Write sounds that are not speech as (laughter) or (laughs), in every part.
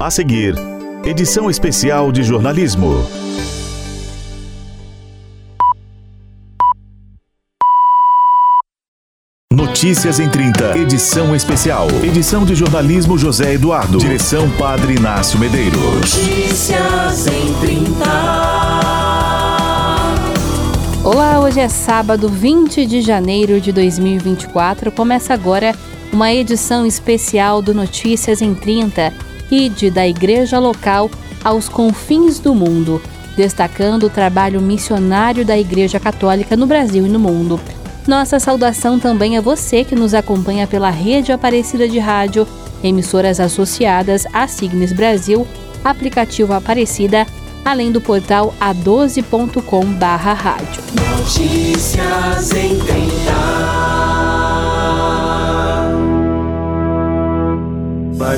A seguir, edição especial de jornalismo. Notícias em 30, edição especial. Edição de jornalismo José Eduardo. Direção Padre Inácio Medeiros. Notícias em 30. Olá, hoje é sábado 20 de janeiro de 2024. Começa agora uma edição especial do Notícias em 30, ide da igreja local aos confins do mundo, destacando o trabalho missionário da Igreja Católica no Brasil e no mundo. Nossa saudação também a você que nos acompanha pela rede Aparecida de Rádio, emissoras associadas à Signes Brasil, aplicativo Aparecida, além do portal a12.com/rádio.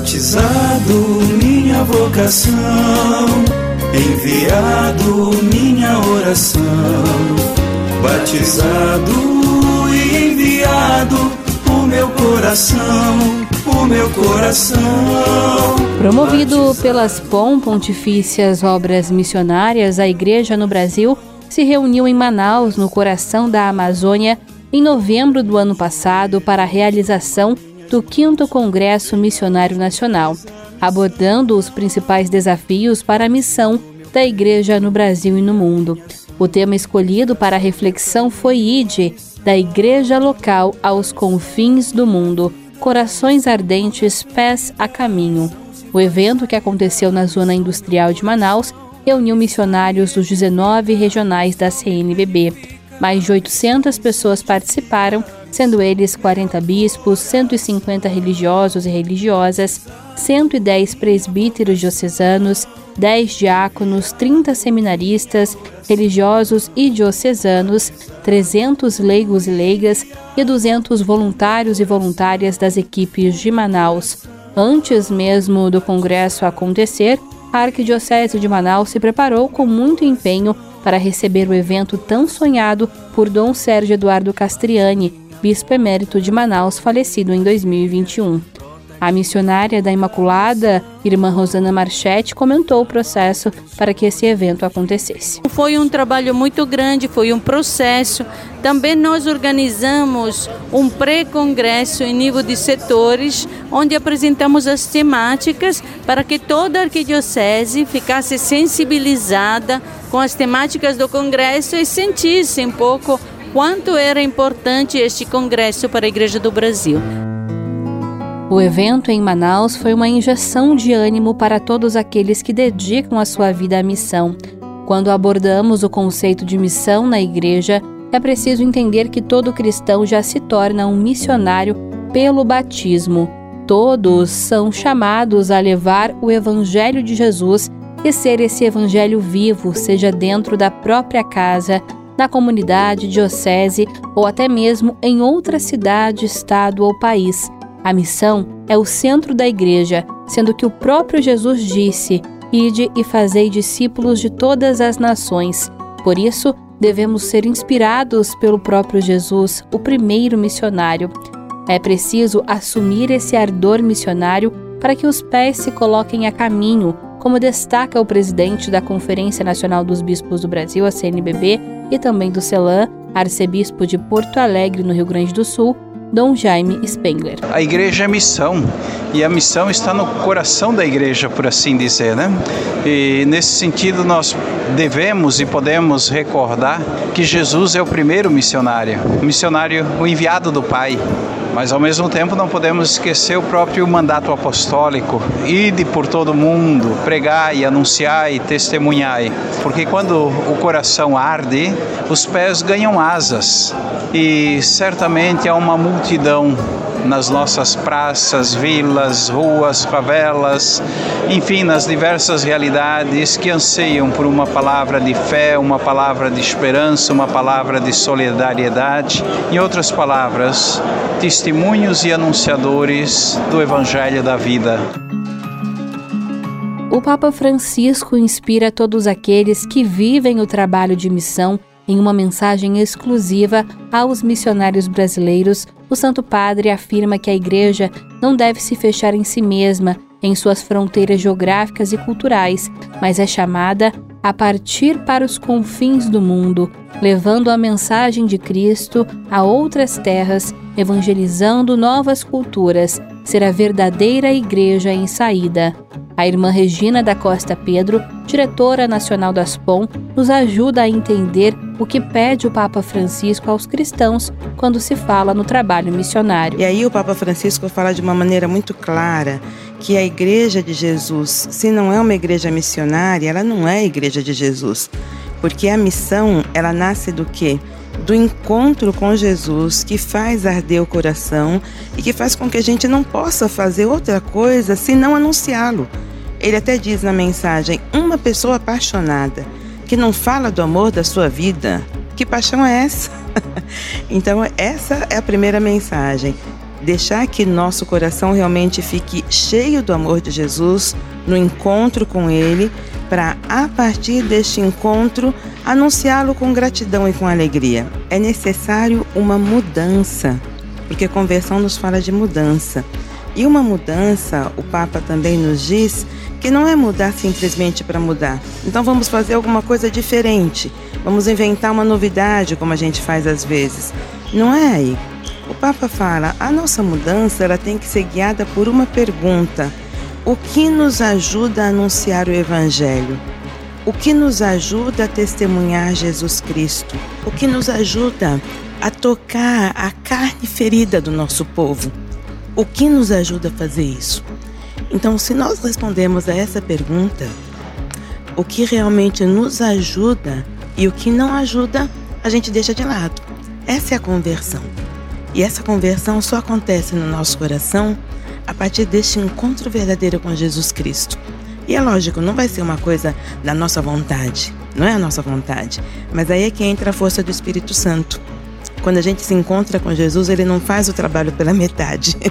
Batizado, minha vocação, enviado, minha oração. Batizado e enviado, o meu coração, o meu coração. Promovido pelas POM Pontifícias Obras Missionárias, a Igreja no Brasil se reuniu em Manaus, no coração da Amazônia, em novembro do ano passado para a realização do 5 Congresso Missionário Nacional, abordando os principais desafios para a missão da Igreja no Brasil e no mundo. O tema escolhido para a reflexão foi IDE, da Igreja Local aos Confins do Mundo, Corações Ardentes, Pés a Caminho. O evento, que aconteceu na Zona Industrial de Manaus, reuniu missionários dos 19 regionais da CNBB. Mais de 800 pessoas participaram sendo eles 40 bispos, 150 religiosos e religiosas, 110 presbíteros diocesanos, 10 diáconos, 30 seminaristas, religiosos e diocesanos, 300 leigos e leigas e 200 voluntários e voluntárias das equipes de Manaus. Antes mesmo do congresso acontecer, a Arquidiocese de Manaus se preparou com muito empenho para receber o evento tão sonhado por Dom Sérgio Eduardo Castriani, bispo emérito de Manaus, falecido em 2021. A missionária da Imaculada, irmã Rosana Marchetti, comentou o processo para que esse evento acontecesse. Foi um trabalho muito grande, foi um processo. Também nós organizamos um pré-congresso em nível de setores, onde apresentamos as temáticas para que toda a arquidiocese ficasse sensibilizada com as temáticas do congresso e sentisse um pouco quanto era importante este congresso para a Igreja do Brasil. O evento em Manaus foi uma injeção de ânimo para todos aqueles que dedicam a sua vida à missão. Quando abordamos o conceito de missão na igreja, é preciso entender que todo cristão já se torna um missionário pelo batismo. Todos são chamados a levar o Evangelho de Jesus e ser esse Evangelho vivo, seja dentro da própria casa, na comunidade, diocese ou até mesmo em outra cidade, estado ou país. A missão é o centro da igreja, sendo que o próprio Jesus disse: Ide e fazei discípulos de todas as nações. Por isso, devemos ser inspirados pelo próprio Jesus, o primeiro missionário. É preciso assumir esse ardor missionário para que os pés se coloquem a caminho, como destaca o presidente da Conferência Nacional dos Bispos do Brasil, a CNBB, e também do CELAM, arcebispo de Porto Alegre, no Rio Grande do Sul, Dom Jaime Spengler. A igreja é missão e a missão está no coração da igreja, por assim dizer, né? E nesse sentido nós devemos e podemos recordar que Jesus é o primeiro missionário, o missionário, o enviado do Pai. Mas ao mesmo tempo não podemos esquecer o próprio mandato apostólico, ide por todo mundo, pregai, anunciai, testemunhai, porque quando o coração arde, os pés ganham asas e certamente há uma multidão nas nossas praças, vilas, ruas, favelas, enfim, nas diversas realidades que anseiam por uma palavra de fé, uma palavra de esperança, uma palavra de solidariedade. Em outras palavras, testemunhos e anunciadores do Evangelho da vida. O Papa Francisco inspira todos aqueles que vivem o trabalho de missão em uma mensagem exclusiva aos missionários brasileiros, o Santo Padre afirma que a Igreja não deve se fechar em si mesma em suas fronteiras geográficas e culturais, mas é chamada a partir para os confins do mundo, levando a mensagem de Cristo a outras terras, evangelizando novas culturas, ser a verdadeira igreja em saída. A irmã Regina da Costa Pedro, diretora nacional das POM, nos ajuda a entender o que pede o Papa Francisco aos cristãos quando se fala no trabalho missionário. E aí o Papa Francisco fala de uma maneira muito clara que a igreja de Jesus, se não é uma igreja missionária, ela não é a igreja de Jesus. Porque a missão, ela nasce do quê? Do encontro com Jesus que faz arder o coração e que faz com que a gente não possa fazer outra coisa senão anunciá-lo. Ele até diz na mensagem: uma pessoa apaixonada que não fala do amor da sua vida, que paixão é essa? (laughs) então, essa é a primeira mensagem. Deixar que nosso coração realmente fique cheio do amor de Jesus no encontro com Ele, para a partir deste encontro anunciá-lo com gratidão e com alegria. É necessário uma mudança, porque conversão nos fala de mudança. E uma mudança, o Papa também nos diz, que não é mudar simplesmente para mudar. Então vamos fazer alguma coisa diferente. Vamos inventar uma novidade, como a gente faz às vezes. Não é aí. O Papa fala: a nossa mudança ela tem que ser guiada por uma pergunta: o que nos ajuda a anunciar o Evangelho? O que nos ajuda a testemunhar Jesus Cristo? O que nos ajuda a tocar a carne ferida do nosso povo? O que nos ajuda a fazer isso? Então, se nós respondemos a essa pergunta, o que realmente nos ajuda e o que não ajuda, a gente deixa de lado. Essa é a conversão. E essa conversão só acontece no nosso coração a partir deste encontro verdadeiro com Jesus Cristo. E é lógico, não vai ser uma coisa da nossa vontade, não é a nossa vontade, mas aí é que entra a força do Espírito Santo. Quando a gente se encontra com Jesus, ele não faz o trabalho pela metade. (laughs)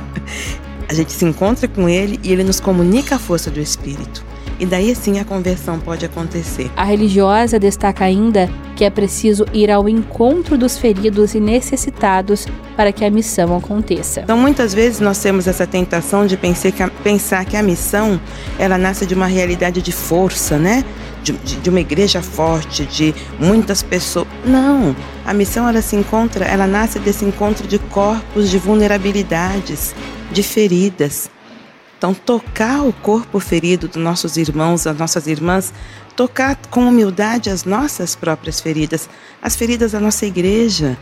A gente se encontra com ele e ele nos comunica a força do Espírito. E daí sim a conversão pode acontecer. A religiosa destaca ainda que é preciso ir ao encontro dos feridos e necessitados para que a missão aconteça. Então muitas vezes nós temos essa tentação de pensar que a, pensar que a missão ela nasce de uma realidade de força, né? De, de, de, uma igreja forte, de muitas pessoas. Não, a missão ela se encontra, ela nasce desse encontro de corpos, de vulnerabilidades, de feridas. Então, tocar o corpo ferido dos nossos irmãos, das nossas irmãs, tocar com humildade as nossas próprias feridas, as feridas da nossa igreja.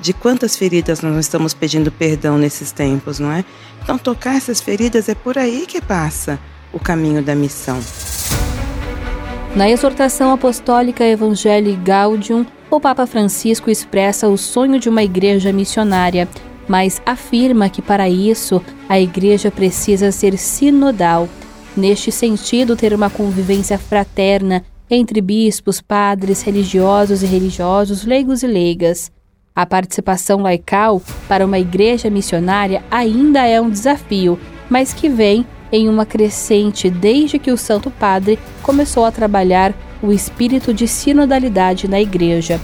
De quantas feridas nós estamos pedindo perdão nesses tempos, não é? Então, tocar essas feridas é por aí que passa o caminho da missão. Na exortação apostólica Evangelii Gaudium, o Papa Francisco expressa o sonho de uma igreja missionária mas afirma que para isso a igreja precisa ser sinodal. Neste sentido, ter uma convivência fraterna entre bispos, padres, religiosos e religiosos, leigos e leigas. A participação laical para uma igreja missionária ainda é um desafio, mas que vem em uma crescente desde que o Santo Padre começou a trabalhar o espírito de sinodalidade na igreja.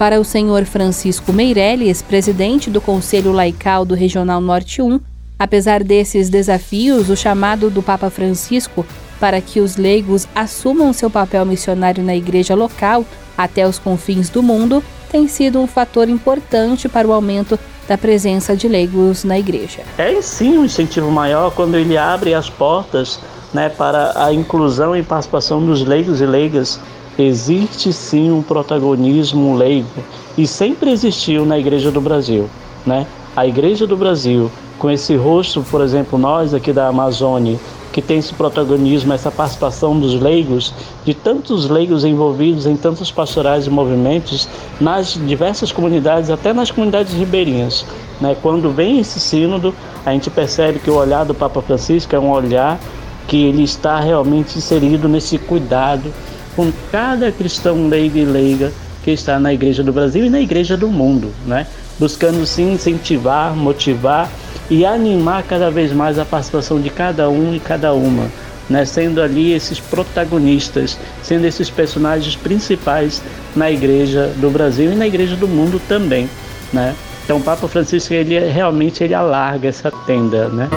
Para o senhor Francisco Meirelles, presidente do Conselho Laical do Regional Norte 1, apesar desses desafios, o chamado do Papa Francisco para que os leigos assumam seu papel missionário na igreja local até os confins do mundo tem sido um fator importante para o aumento da presença de leigos na igreja. É sim um incentivo maior quando ele abre as portas né, para a inclusão e participação dos leigos e leigas existe sim um protagonismo leigo e sempre existiu na Igreja do Brasil, né? A Igreja do Brasil, com esse rosto, por exemplo, nós aqui da Amazônia, que tem esse protagonismo, essa participação dos leigos, de tantos leigos envolvidos em tantos pastorais e movimentos nas diversas comunidades, até nas comunidades ribeirinhas. Né? Quando vem esse sínodo, a gente percebe que o olhar do Papa Francisco é um olhar que ele está realmente inserido nesse cuidado com cada cristão leigo e leiga que está na Igreja do Brasil e na Igreja do mundo, né? buscando sim incentivar, motivar e animar cada vez mais a participação de cada um e cada uma, né? sendo ali esses protagonistas, sendo esses personagens principais na Igreja do Brasil e na Igreja do mundo também. Né? Então o Papa Francisco ele realmente ele alarga essa tenda. Né?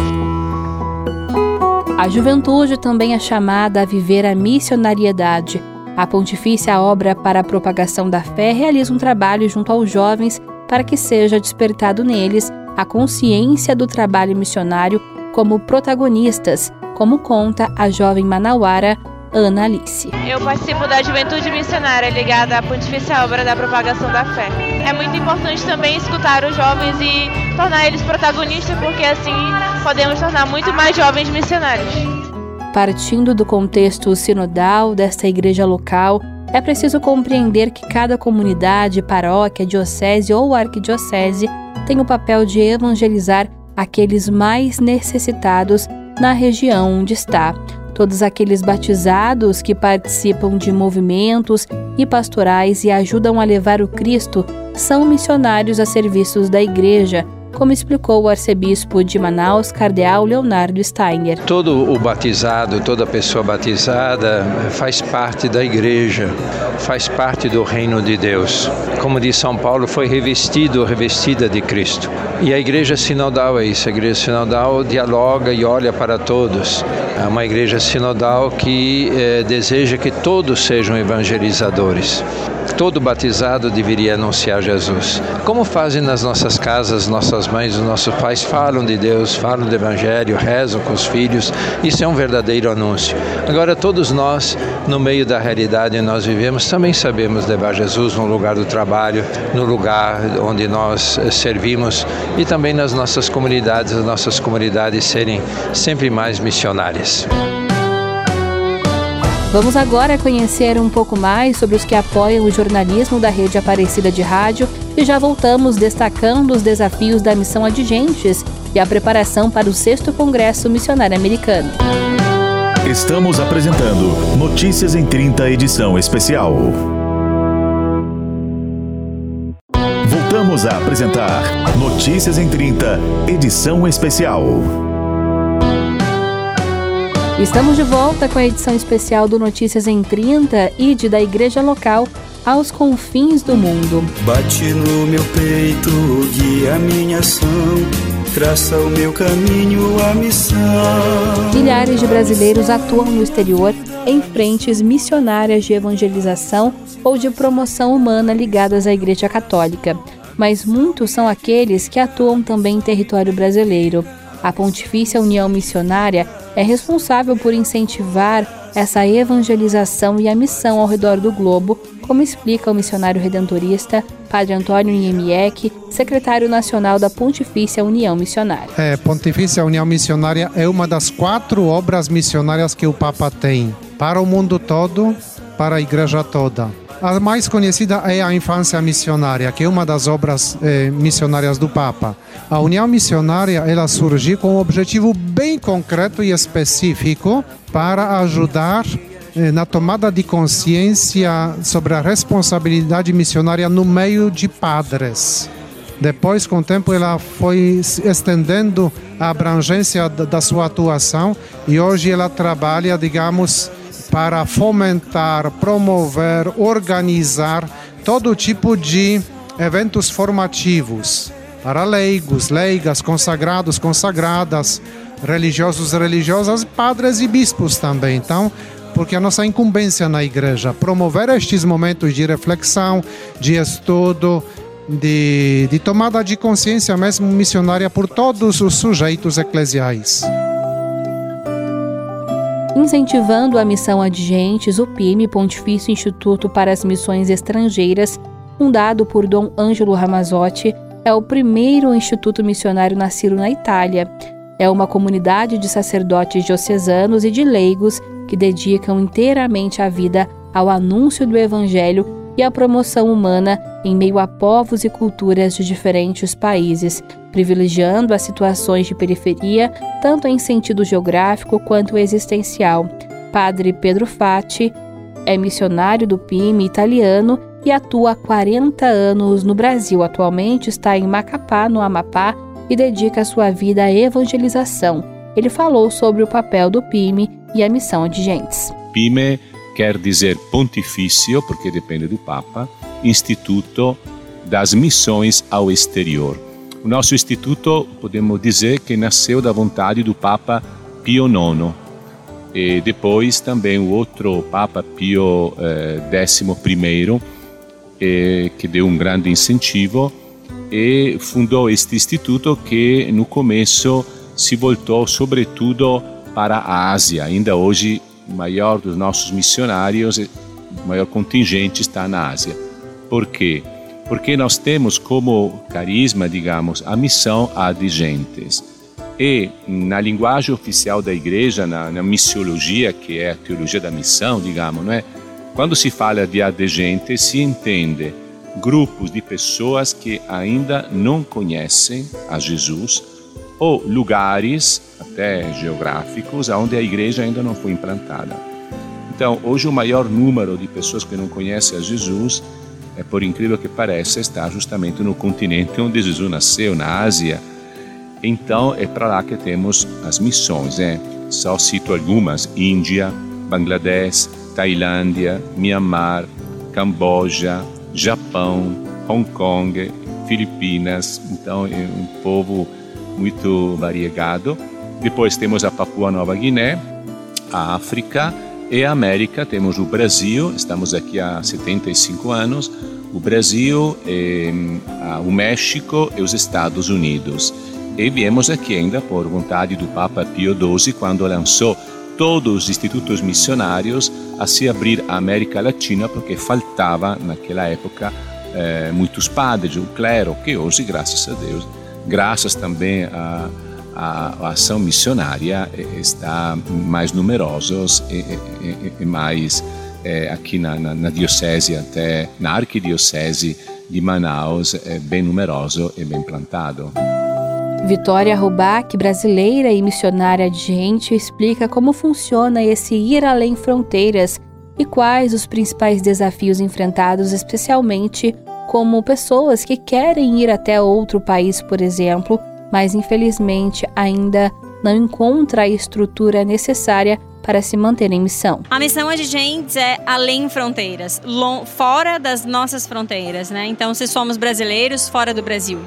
A juventude também é chamada a viver a missionariedade. A Pontifícia Obra para a Propagação da Fé realiza um trabalho junto aos jovens para que seja despertado neles a consciência do trabalho missionário como protagonistas, como conta a jovem manauara Ana Alice. Eu participo da Juventude Missionária ligada à Pontifícia Obra da Propagação da Fé. É muito importante também escutar os jovens e tornar eles protagonistas, porque assim podemos tornar muito mais jovens missionários. Partindo do contexto sinodal desta igreja local, é preciso compreender que cada comunidade, paróquia, diocese ou arquidiocese tem o papel de evangelizar aqueles mais necessitados na região onde está. Todos aqueles batizados que participam de movimentos e pastorais e ajudam a levar o Cristo são missionários a serviços da Igreja, como explicou o arcebispo de Manaus, cardeal Leonardo Steiner. Todo o batizado, toda pessoa batizada faz parte da igreja, faz parte do reino de Deus. Como diz São Paulo, foi revestido, revestida de Cristo. E a igreja sinodal é isso, a igreja sinodal dialoga e olha para todos. É uma igreja sinodal que eh, deseja que todos sejam evangelizadores. Todo batizado deveria anunciar Jesus. Como fazem nas nossas casas, nossas mães, os nossos pais falam de Deus, falam do Evangelho, rezam com os filhos. Isso é um verdadeiro anúncio. Agora, todos nós, no meio da realidade em nós vivemos, também sabemos levar Jesus no lugar do trabalho, no lugar onde nós eh, servimos e também nas nossas comunidades, as nossas comunidades serem sempre mais missionárias. Vamos agora conhecer um pouco mais sobre os que apoiam o jornalismo da rede Aparecida de Rádio e já voltamos destacando os desafios da missão Adigentes e a preparação para o 6 Congresso Missionário Americano. Estamos apresentando Notícias em 30 edição especial. Voltamos a apresentar Notícias em 30 edição especial. Estamos de volta com a edição especial do Notícias em 30 e de da Igreja Local aos confins do mundo. Bate no meu peito, guia a minha ação, traça o meu caminho, a missão. Milhares de brasileiros atuam no exterior em frentes missionárias de evangelização ou de promoção humana ligadas à Igreja Católica, mas muitos são aqueles que atuam também em território brasileiro. A Pontifícia União Missionária é responsável por incentivar essa evangelização e a missão ao redor do globo, como explica o missionário redentorista Padre Antônio Niemiec, secretário nacional da Pontifícia União Missionária. É, Pontifícia União Missionária é uma das quatro obras missionárias que o Papa tem para o mundo todo, para a igreja toda. A mais conhecida é a Infância Missionária, que é uma das obras eh, missionárias do Papa. A União Missionária ela surgiu com um objetivo bem concreto e específico para ajudar eh, na tomada de consciência sobre a responsabilidade missionária no meio de padres. Depois, com o tempo, ela foi estendendo a abrangência da sua atuação e hoje ela trabalha, digamos, para fomentar, promover, organizar todo tipo de eventos formativos para leigos, leigas, consagrados, consagradas, religiosos, religiosas, padres e bispos também. Então, porque a nossa incumbência na igreja promover estes momentos de reflexão, de estudo, de, de tomada de consciência mesmo missionária por todos os sujeitos eclesiais. Incentivando a missão Adigentes, o PIME, Pontifício Instituto para as Missões Estrangeiras, fundado por Dom Ângelo Ramazotti, é o primeiro instituto missionário nascido na Itália. É uma comunidade de sacerdotes diocesanos e de leigos que dedicam inteiramente a vida ao anúncio do Evangelho e à promoção humana em meio a povos e culturas de diferentes países, privilegiando as situações de periferia, tanto em sentido geográfico quanto existencial. Padre Pedro Fati é missionário do PIME italiano e atua há 40 anos no Brasil. Atualmente está em Macapá, no Amapá, e dedica sua vida à evangelização. Ele falou sobre o papel do PIME e a missão de gentes. PIME quer dizer pontifício, porque depende do Papa, Instituto das Missões ao Exterior. O nosso instituto, podemos dizer que nasceu da vontade do Papa Pio IX. E depois também o outro Papa Pio XI, eh, eh, que deu um grande incentivo e fundou este instituto que no começo se voltou sobretudo para a Ásia. Ainda hoje, o maior dos nossos missionários, o maior contingente está na Ásia. Por quê? Porque nós temos como carisma, digamos, a missão adigentes. E na linguagem oficial da igreja, na, na missiologia, que é a teologia da missão, digamos, não é? Quando se fala de adegente, se entende grupos de pessoas que ainda não conhecem a Jesus ou lugares, até geográficos, onde a igreja ainda não foi implantada. Então, hoje o maior número de pessoas que não conhecem a Jesus, é por incrível que pareça, está justamente no continente onde Jesus nasceu, na Ásia. Então, é para lá que temos as missões. Né? Só cito algumas: Índia, Bangladesh, Tailândia, Myanmar, Camboja, Japão, Hong Kong, Filipinas. Então, é um povo muito variegado. Depois temos a Papua Nova Guiné, a África e a América. Temos o Brasil, estamos aqui há 75 anos. O Brasil, o México e os Estados Unidos. E viemos aqui ainda por vontade do Papa Pio XII, quando lançou todos os institutos missionários a se abrir à América Latina, porque faltava naquela época eh, muitos padres, o clero, que hoje, graças a Deus, graças também à, à, ação missionária, está mais numerosos e, e, e mais eh, aqui na, na, na, diocese, até na arquidiocese de Manaus, é bem numeroso e bem plantado. Vitória Rubac, brasileira e missionária de gente, explica como funciona esse ir além fronteiras e quais os principais desafios enfrentados, especialmente como pessoas que querem ir até outro país, por exemplo, mas infelizmente ainda não encontra a estrutura necessária para se manter em missão. A missão de gente é além fronteiras, fora das nossas fronteiras, né? Então, se somos brasileiros, fora do Brasil.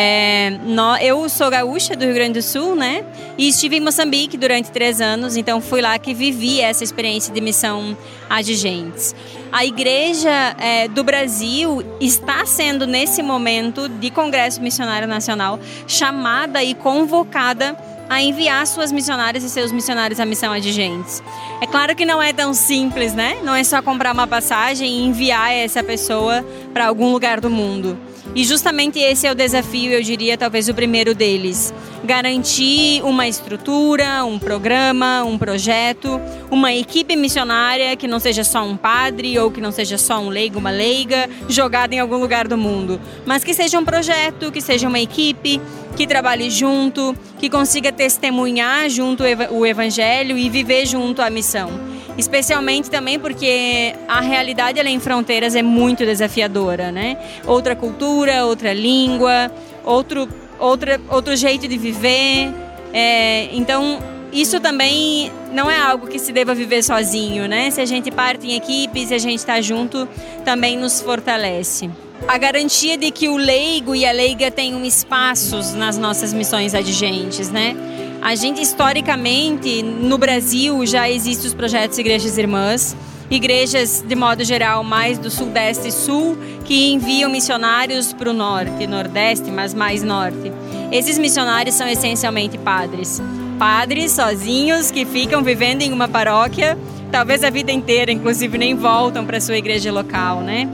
É, eu sou gaúcha do Rio Grande do Sul, né? E estive em Moçambique durante três anos, então fui lá que vivi essa experiência de missão adigentes. A Igreja é, do Brasil está sendo, nesse momento de Congresso Missionário Nacional, chamada e convocada a enviar suas missionárias e seus missionários à missão adigentes. É claro que não é tão simples, né? Não é só comprar uma passagem e enviar essa pessoa para algum lugar do mundo. E justamente esse é o desafio, eu diria, talvez o primeiro deles. Garantir uma estrutura, um programa, um projeto, uma equipe missionária que não seja só um padre ou que não seja só um leigo, uma leiga, jogada em algum lugar do mundo, mas que seja um projeto, que seja uma equipe, que trabalhe junto, que consiga testemunhar junto o evangelho e viver junto a missão. Especialmente também porque a realidade além fronteiras é muito desafiadora, né? Outra cultura, outra língua, outro, outra, outro jeito de viver. É, então, isso também não é algo que se deva viver sozinho, né? Se a gente parte em equipe, se a gente está junto, também nos fortalece a garantia de que o leigo e a leiga tenham espaços nas nossas missões adigentes, né? A gente historicamente no Brasil já existem os projetos Igrejas Irmãs, igrejas de modo geral mais do sudeste e sul que enviam missionários para o norte, nordeste, mas mais norte. Esses missionários são essencialmente padres, padres sozinhos que ficam vivendo em uma paróquia, talvez a vida inteira, inclusive nem voltam para sua igreja local, né?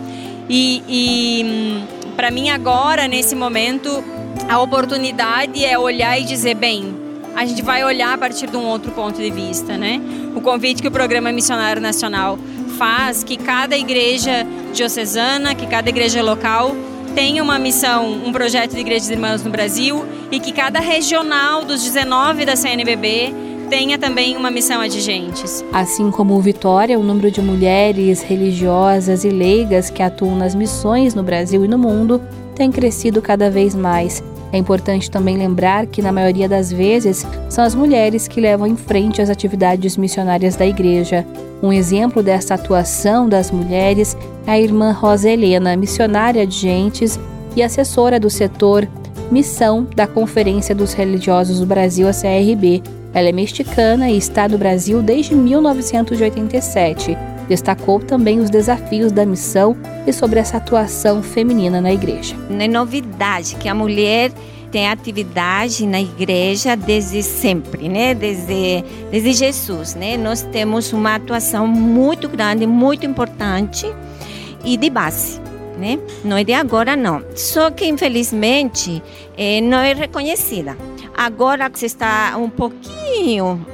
E, e para mim agora, nesse momento, a oportunidade é olhar e dizer, bem, a gente vai olhar a partir de um outro ponto de vista, né? O convite que o Programa Missionário Nacional faz, que cada igreja diocesana, que cada igreja local tenha uma missão, um projeto de igrejas irmãs no Brasil e que cada regional dos 19 da CNBB tenha também uma missão adigentes. Assim como o Vitória, o número de mulheres religiosas e leigas que atuam nas missões no Brasil e no mundo tem crescido cada vez mais. É importante também lembrar que, na maioria das vezes, são as mulheres que levam em frente as atividades missionárias da igreja. Um exemplo dessa atuação das mulheres é a irmã Rosa Helena, missionária de gentes e assessora do setor Missão da Conferência dos Religiosos do Brasil, a CRB, Ela é mexicana e está no Brasil desde 1987. Destacou também os desafios da missão e sobre essa atuação feminina na igreja. Não é novidade que a mulher tem atividade na igreja desde sempre, né? Desde, desde Jesus, né? Nós temos uma atuação muito grande, muito importante e de base. Né? Não é de agora, não. Só que, infelizmente, é, não é reconhecida. Agora que está um pouquinho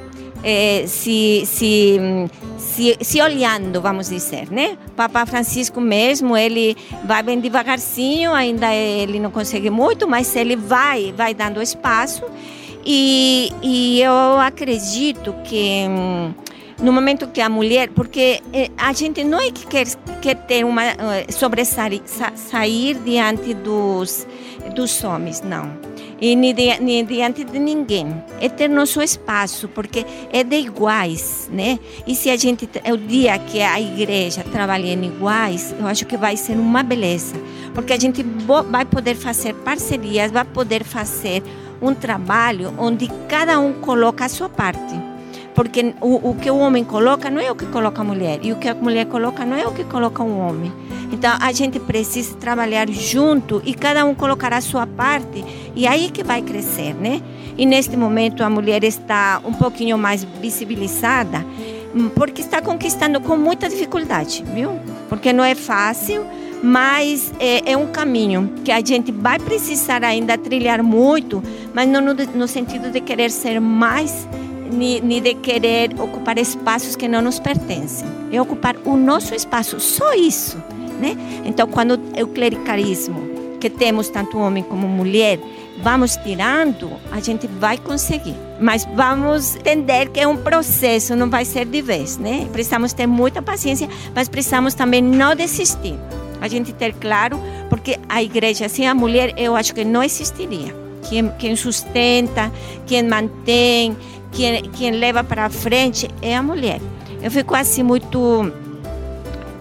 é, se, se, se, se olhando, vamos dizer, né? Papa Francisco mesmo, ele vai bem devagarzinho, ainda ele não consegue muito, mas ele vai, vai dando espaço. E, e eu acredito que hum, no momento que a mulher, porque eh, a gente não é que quer, quer ter uma eh, sobressair sair diante dos dos homens, não. E nem, nem diante de ninguém. É ter nosso espaço, porque é de iguais, né? E se a gente, o dia que a igreja trabalha em iguais, eu acho que vai ser uma beleza. Porque a gente vai poder fazer parcerias, vai poder fazer um trabalho onde cada um coloca a sua parte porque o, o, que o homem coloca não é o que coloca a mulher, e o que a mulher coloca não é o que coloca um homem. Então a gente precisa trabalhar junto e cada um colocar a sua parte, e aí que vai crescer, né? E neste momento a mulher está um pouquinho mais visibilizada, hum, porque está conquistando com muita dificuldade, viu? Porque não é fácil, mas é, é, um caminho que a gente vai precisar ainda trilhar muito, mas não no, no sentido de querer ser mais nem de querer ocupar espaços que não nos pertencem. É ocupar o nosso espaço, só isso. Né? Então, quando o clericalismo, que temos tanto homem como mulher, vamos tirando, a gente vai conseguir. Mas vamos entender que é um processo, não vai ser de vez, né? Precisamos ter muita paciência, mas precisamos também não desistir. A gente ter claro, porque a igreja sem a mulher, eu acho que não existiria. Quem, quem sustenta, quem mantém, quem, quem leva para frente é a mulher. Eu fico assim muito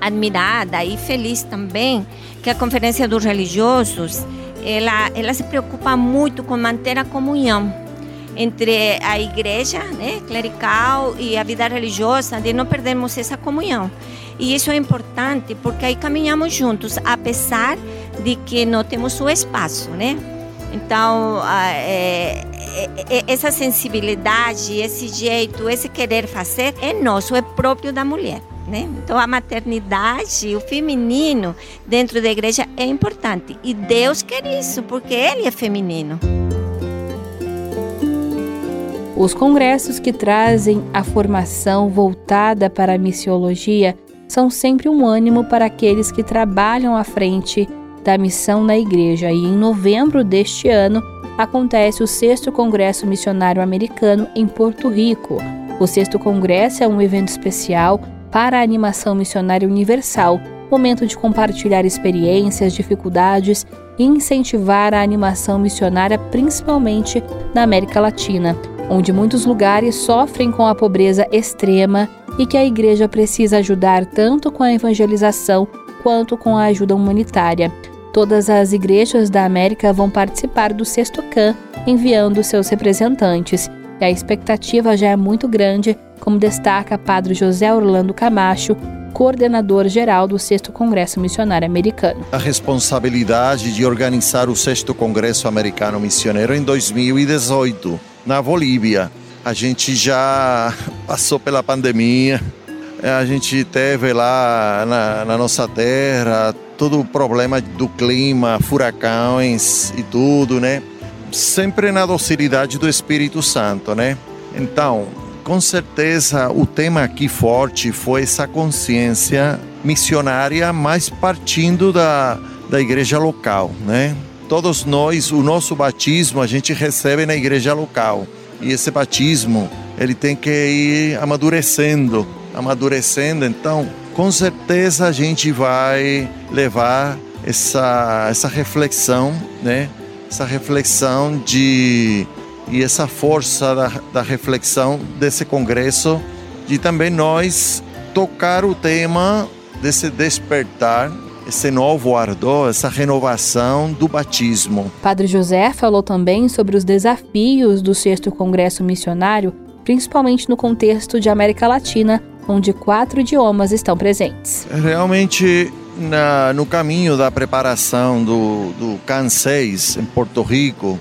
admirada e feliz também que a Conferência dos Religiosos ela, ela se preocupa muito com manter a comunhão entre a igreja né, clerical e a vida religiosa, de não perdermos essa comunhão. E isso é importante porque aí caminhamos juntos, apesar de que não temos o espaço, né? Então, é, é, é, essa sensibilidade, esse jeito, esse querer fazer é nosso, é próprio da mulher. Né? Então, a maternidade, o feminino dentro da igreja é importante. E Deus quer isso, porque Ele é feminino. Os congressos que trazem a formação voltada para a missiologia são sempre um ânimo para aqueles que trabalham à frente da missão na igreja e em novembro deste ano acontece o sexto Congresso Missionário Americano em Porto Rico. O sexto congresso é um evento especial para a animação missionária universal, momento de compartilhar experiências, dificuldades e incentivar a animação missionária, principalmente na América Latina, onde muitos lugares sofrem com a pobreza extrema e que a igreja precisa ajudar tanto com a evangelização quanto com a ajuda humanitária. Todas as igrejas da América vão participar do Sexto CAN, enviando seus representantes, e a expectativa já é muito grande, como destaca Padre José Orlando Camacho, coordenador geral do Sexto Congresso Missionário Americano. A responsabilidade de organizar o Sexto Congresso Americano Missioneiro em 2018, na Bolívia. A gente já (laughs) passou pela pandemia, a gente teve lá na, na nossa terra todo o problema do clima, furacões e tudo, né? Sempre na docilidade do Espírito Santo, né? Então, com certeza o tema aqui forte foi essa consciência missionária, mas partindo da, da igreja local, né? Todos nós, o nosso batismo a gente recebe na igreja local. E esse batismo, ele tem que ir amadurecendo amadurecendo, então com certeza a gente vai levar essa, essa reflexão, né? Essa reflexão de e essa força da, da reflexão desse congresso de também nós tocar o tema desse despertar esse novo ardor, essa renovação do batismo. Padre José falou também sobre os desafios do sexto congresso missionário principalmente no contexto de América Latina, onde quatro idiomas estão presentes. Realmente, na, no caminho da preparação do, do CAN 6 em Porto Rico,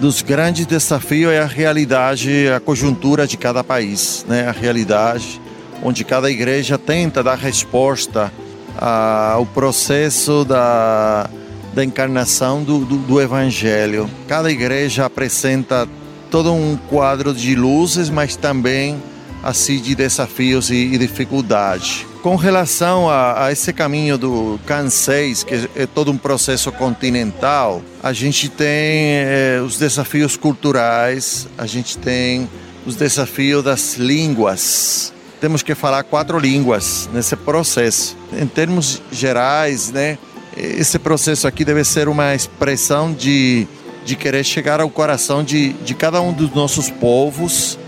dos grandes desafios é a realidade, a conjuntura de cada país, né? a realidade onde cada igreja tenta dar resposta ao processo da, da encarnação do, do, do Evangelho. Cada igreja apresenta todo um quadro de luzes, mas também assim de desafios e, e dificuldades. Com relação a, a, esse caminho do CAN 6, que é todo um processo continental, a gente tem eh, os desafios culturais, a gente tem os desafios das línguas. Temos que falar quatro línguas nesse processo. Em termos gerais, né, esse processo aqui deve ser uma expressão de, de querer chegar ao coração de, de cada um dos nossos povos,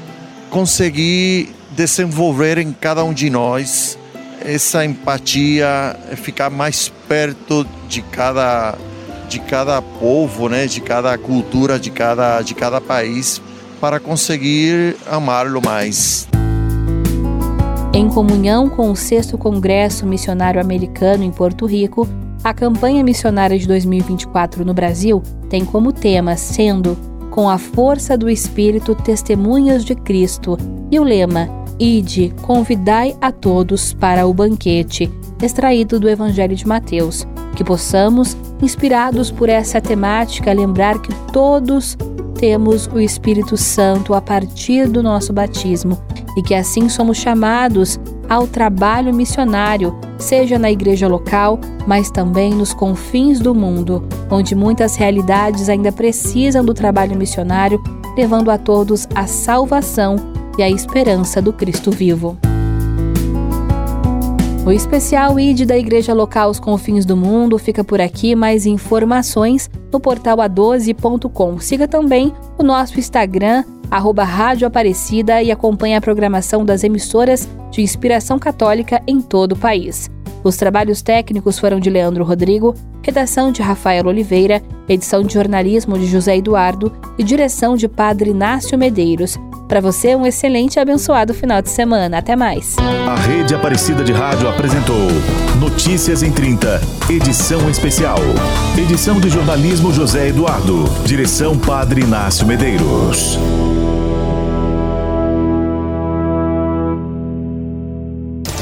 conseguir desenvolver em cada um de nós essa empatia, ficar mais perto de cada de cada povo, né, de cada cultura, de cada de cada país para conseguir amá-lo mais. Em comunhão com o 6 Congresso Missionário Americano em Porto Rico, a campanha missionária de 2024 no Brasil tem como tema sendo com a força do Espírito Testemunhas de Cristo e o lema Ide, convidai a todos para o banquete, extraído do Evangelho de Mateus. Que possamos, inspirados por essa temática, lembrar que todos temos o Espírito Santo a partir do nosso batismo e que assim somos chamados ao trabalho missionário, seja na igreja local, mas também nos confins do mundo, onde muitas realidades ainda precisam do trabalho missionário, levando a todos a salvação e a esperança do Cristo vivo. O especial ID da Igreja Local Os Confins do Mundo fica por aqui. Mais informações no portal a12.com. Siga também o nosso Instagram, arroba Rádio Aparecida, e acompanhe a programação das emissoras de inspiração católica em todo o país. Os trabalhos técnicos foram de Leandro Rodrigo, redação de Rafael Oliveira, edição de jornalismo de José Eduardo e direção de Padre Inácio Medeiros. Para você, um excelente e abençoado final de semana. Até mais. A Rede Aparecida de Rádio apresentou Notícias em 30, edição especial. Edição de jornalismo José Eduardo. Direção Padre Inácio Medeiros.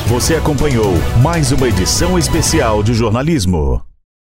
Você acompanhou mais uma edição especial de jornalismo.